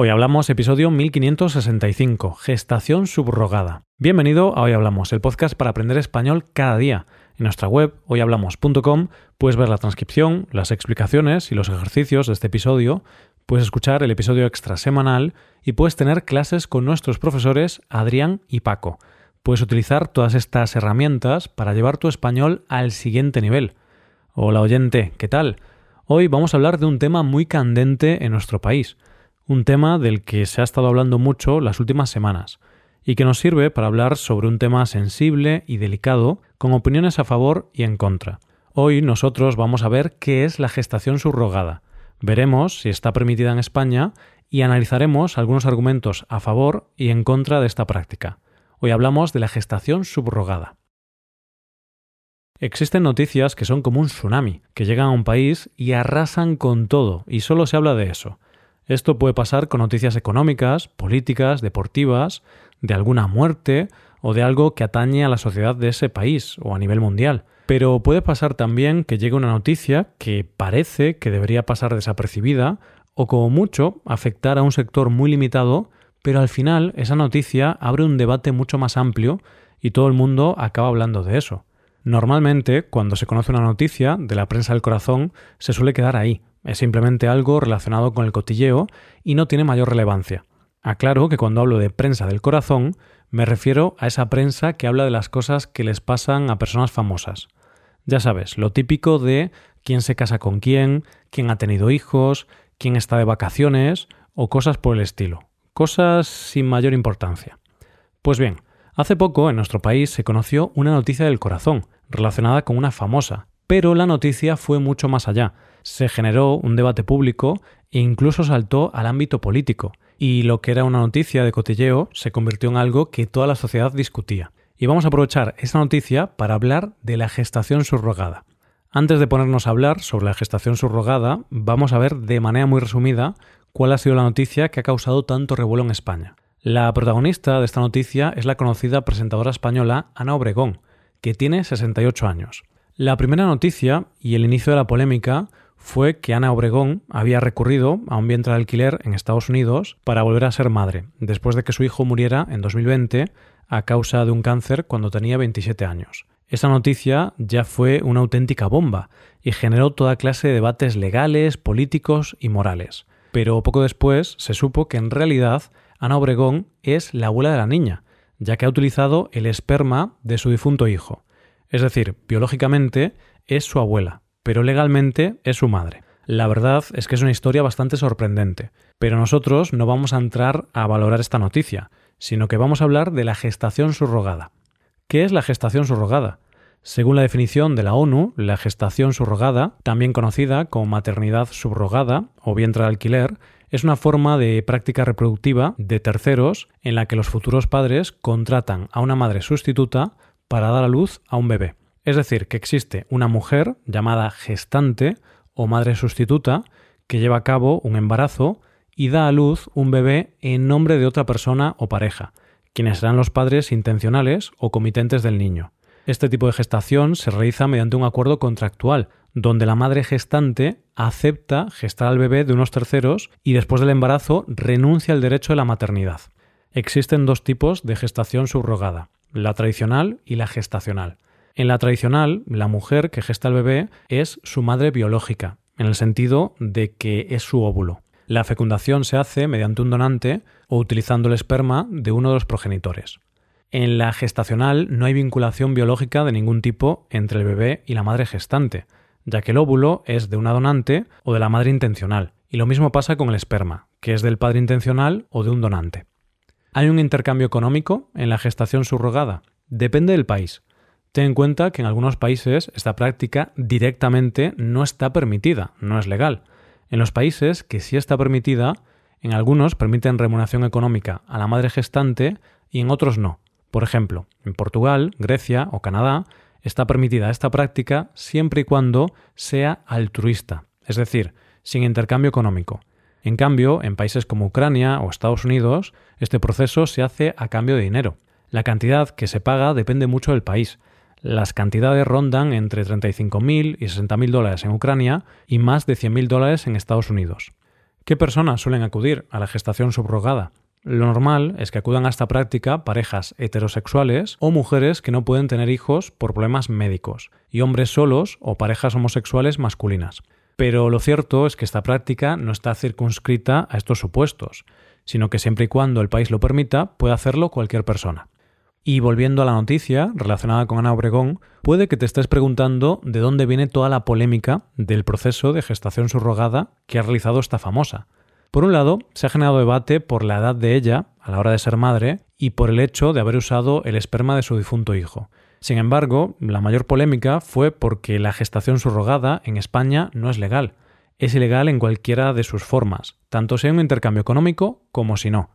Hoy hablamos episodio 1565, gestación subrogada. Bienvenido a Hoy Hablamos, el podcast para aprender español cada día. En nuestra web, hoyhablamos.com, puedes ver la transcripción, las explicaciones y los ejercicios de este episodio, puedes escuchar el episodio extra semanal y puedes tener clases con nuestros profesores Adrián y Paco. Puedes utilizar todas estas herramientas para llevar tu español al siguiente nivel. Hola oyente, ¿qué tal? Hoy vamos a hablar de un tema muy candente en nuestro país, un tema del que se ha estado hablando mucho las últimas semanas, y que nos sirve para hablar sobre un tema sensible y delicado, con opiniones a favor y en contra. Hoy nosotros vamos a ver qué es la gestación subrogada, veremos si está permitida en España y analizaremos algunos argumentos a favor y en contra de esta práctica. Hoy hablamos de la gestación subrogada. Existen noticias que son como un tsunami, que llegan a un país y arrasan con todo, y solo se habla de eso. Esto puede pasar con noticias económicas, políticas, deportivas, de alguna muerte o de algo que atañe a la sociedad de ese país o a nivel mundial. Pero puede pasar también que llegue una noticia que parece que debería pasar desapercibida o como mucho afectar a un sector muy limitado, pero al final esa noticia abre un debate mucho más amplio y todo el mundo acaba hablando de eso. Normalmente, cuando se conoce una noticia de la prensa del corazón, se suele quedar ahí. Es simplemente algo relacionado con el cotilleo y no tiene mayor relevancia. Aclaro que cuando hablo de prensa del corazón, me refiero a esa prensa que habla de las cosas que les pasan a personas famosas. Ya sabes, lo típico de quién se casa con quién, quién ha tenido hijos, quién está de vacaciones o cosas por el estilo. Cosas sin mayor importancia. Pues bien, Hace poco en nuestro país se conoció una noticia del corazón, relacionada con una famosa, pero la noticia fue mucho más allá. Se generó un debate público e incluso saltó al ámbito político, y lo que era una noticia de cotilleo se convirtió en algo que toda la sociedad discutía. Y vamos a aprovechar esa noticia para hablar de la gestación subrogada. Antes de ponernos a hablar sobre la gestación subrogada, vamos a ver de manera muy resumida cuál ha sido la noticia que ha causado tanto revuelo en España. La protagonista de esta noticia es la conocida presentadora española Ana Obregón, que tiene 68 años. La primera noticia y el inicio de la polémica fue que Ana Obregón había recurrido a un vientre de alquiler en Estados Unidos para volver a ser madre, después de que su hijo muriera en 2020 a causa de un cáncer cuando tenía 27 años. Esa noticia ya fue una auténtica bomba y generó toda clase de debates legales, políticos y morales. Pero poco después se supo que en realidad Ana Obregón es la abuela de la niña, ya que ha utilizado el esperma de su difunto hijo. Es decir, biológicamente es su abuela, pero legalmente es su madre. La verdad es que es una historia bastante sorprendente, pero nosotros no vamos a entrar a valorar esta noticia, sino que vamos a hablar de la gestación subrogada. ¿Qué es la gestación subrogada? Según la definición de la ONU, la gestación subrogada, también conocida como maternidad subrogada o vientre de alquiler, es una forma de práctica reproductiva de terceros en la que los futuros padres contratan a una madre sustituta para dar a luz a un bebé. Es decir, que existe una mujer llamada gestante o madre sustituta que lleva a cabo un embarazo y da a luz un bebé en nombre de otra persona o pareja, quienes serán los padres intencionales o comitentes del niño. Este tipo de gestación se realiza mediante un acuerdo contractual, donde la madre gestante acepta gestar al bebé de unos terceros y después del embarazo renuncia al derecho de la maternidad. Existen dos tipos de gestación subrogada, la tradicional y la gestacional. En la tradicional, la mujer que gesta al bebé es su madre biológica, en el sentido de que es su óvulo. La fecundación se hace mediante un donante o utilizando el esperma de uno de los progenitores. En la gestacional no hay vinculación biológica de ningún tipo entre el bebé y la madre gestante, ya que el óvulo es de una donante o de la madre intencional, y lo mismo pasa con el esperma, que es del padre intencional o de un donante. ¿Hay un intercambio económico en la gestación subrogada? Depende del país. Ten en cuenta que en algunos países esta práctica directamente no está permitida, no es legal. En los países que sí está permitida, en algunos permiten remuneración económica a la madre gestante y en otros no. Por ejemplo, en Portugal, Grecia o Canadá está permitida esta práctica siempre y cuando sea altruista, es decir, sin intercambio económico. En cambio, en países como Ucrania o Estados Unidos, este proceso se hace a cambio de dinero. La cantidad que se paga depende mucho del país. Las cantidades rondan entre 35.000 y 60.000 dólares en Ucrania y más de 100.000 dólares en Estados Unidos. ¿Qué personas suelen acudir a la gestación subrogada? Lo normal es que acudan a esta práctica parejas heterosexuales o mujeres que no pueden tener hijos por problemas médicos, y hombres solos o parejas homosexuales masculinas. Pero lo cierto es que esta práctica no está circunscrita a estos supuestos, sino que siempre y cuando el país lo permita, puede hacerlo cualquier persona. Y volviendo a la noticia relacionada con Ana Obregón, puede que te estés preguntando de dónde viene toda la polémica del proceso de gestación subrogada que ha realizado esta famosa. Por un lado, se ha generado debate por la edad de ella a la hora de ser madre y por el hecho de haber usado el esperma de su difunto hijo. Sin embargo, la mayor polémica fue porque la gestación subrogada en España no es legal. Es ilegal en cualquiera de sus formas, tanto sea un intercambio económico como si no.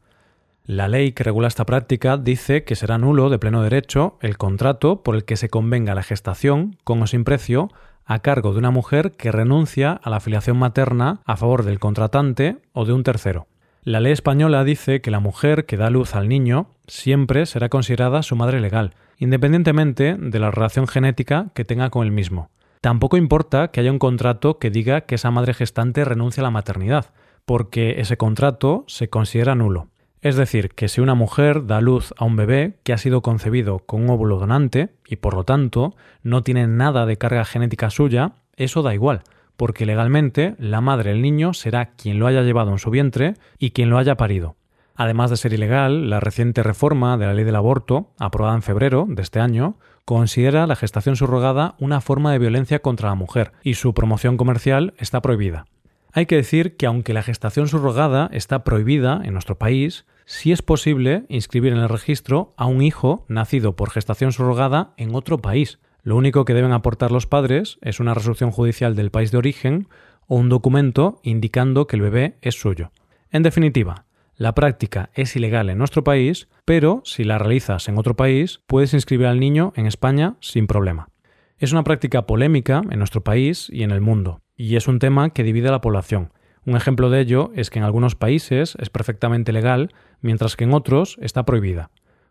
La ley que regula esta práctica dice que será nulo de pleno derecho el contrato por el que se convenga la gestación, con o sin precio, a cargo de una mujer que renuncia a la afiliación materna a favor del contratante o de un tercero. La ley española dice que la mujer que da luz al niño siempre será considerada su madre legal, independientemente de la relación genética que tenga con el mismo. Tampoco importa que haya un contrato que diga que esa madre gestante renuncia a la maternidad, porque ese contrato se considera nulo. Es decir, que si una mujer da luz a un bebé que ha sido concebido con un óvulo donante y por lo tanto no tiene nada de carga genética suya, eso da igual, porque legalmente la madre del niño será quien lo haya llevado en su vientre y quien lo haya parido. Además de ser ilegal, la reciente reforma de la ley del aborto, aprobada en febrero de este año, considera la gestación subrogada una forma de violencia contra la mujer y su promoción comercial está prohibida. Hay que decir que aunque la gestación subrogada está prohibida en nuestro país, sí es posible inscribir en el registro a un hijo nacido por gestación subrogada en otro país. Lo único que deben aportar los padres es una resolución judicial del país de origen o un documento indicando que el bebé es suyo. En definitiva, la práctica es ilegal en nuestro país, pero si la realizas en otro país, puedes inscribir al niño en España sin problema. Es una práctica polémica en nuestro país y en el mundo y es un tema que divide a la población. Un ejemplo de ello es que en algunos países es perfectamente legal, mientras que en otros está prohibida.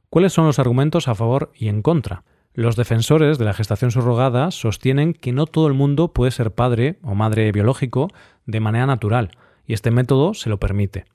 ¿Cuáles son los argumentos a favor y en contra? Los defensores de la gestación subrogada sostienen que no todo el mundo puede ser padre o madre biológico de manera natural, y este método se lo permite.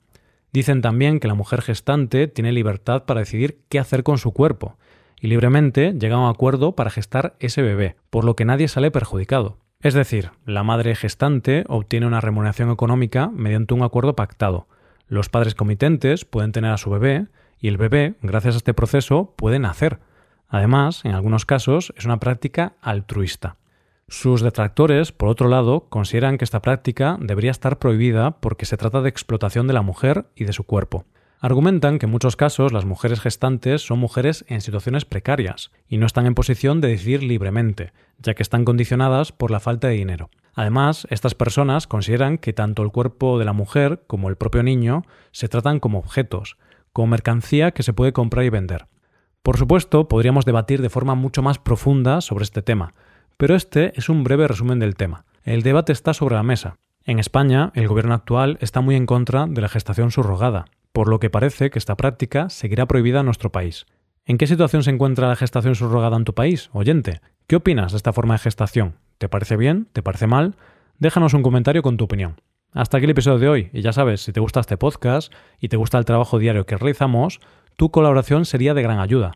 Dicen también que la mujer gestante tiene libertad para decidir qué hacer con su cuerpo, y libremente llega a un acuerdo para gestar ese bebé, por lo que nadie sale perjudicado. Es decir, la madre gestante obtiene una remuneración económica mediante un acuerdo pactado. Los padres comitentes pueden tener a su bebé y el bebé, gracias a este proceso, puede nacer. Además, en algunos casos, es una práctica altruista. Sus detractores, por otro lado, consideran que esta práctica debería estar prohibida porque se trata de explotación de la mujer y de su cuerpo. Argumentan que en muchos casos las mujeres gestantes son mujeres en situaciones precarias y no están en posición de decidir libremente, ya que están condicionadas por la falta de dinero. Además, estas personas consideran que tanto el cuerpo de la mujer como el propio niño se tratan como objetos, como mercancía que se puede comprar y vender. Por supuesto, podríamos debatir de forma mucho más profunda sobre este tema, pero este es un breve resumen del tema. El debate está sobre la mesa. En España, el gobierno actual está muy en contra de la gestación subrogada, por lo que parece que esta práctica seguirá prohibida en nuestro país. ¿En qué situación se encuentra la gestación subrogada en tu país, oyente? ¿Qué opinas de esta forma de gestación? ¿Te parece bien? ¿Te parece mal? Déjanos un comentario con tu opinión. Hasta aquí el episodio de hoy, y ya sabes, si te gusta este podcast y te gusta el trabajo diario que realizamos, tu colaboración sería de gran ayuda.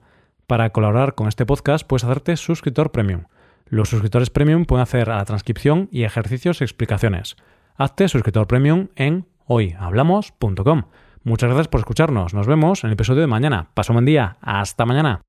Para colaborar con este podcast puedes hacerte suscriptor premium. Los suscriptores premium pueden hacer a la transcripción y ejercicios y explicaciones. Hazte suscriptor premium en hoyhablamos.com. Muchas gracias por escucharnos. Nos vemos en el episodio de mañana. Paso un buen día. Hasta mañana.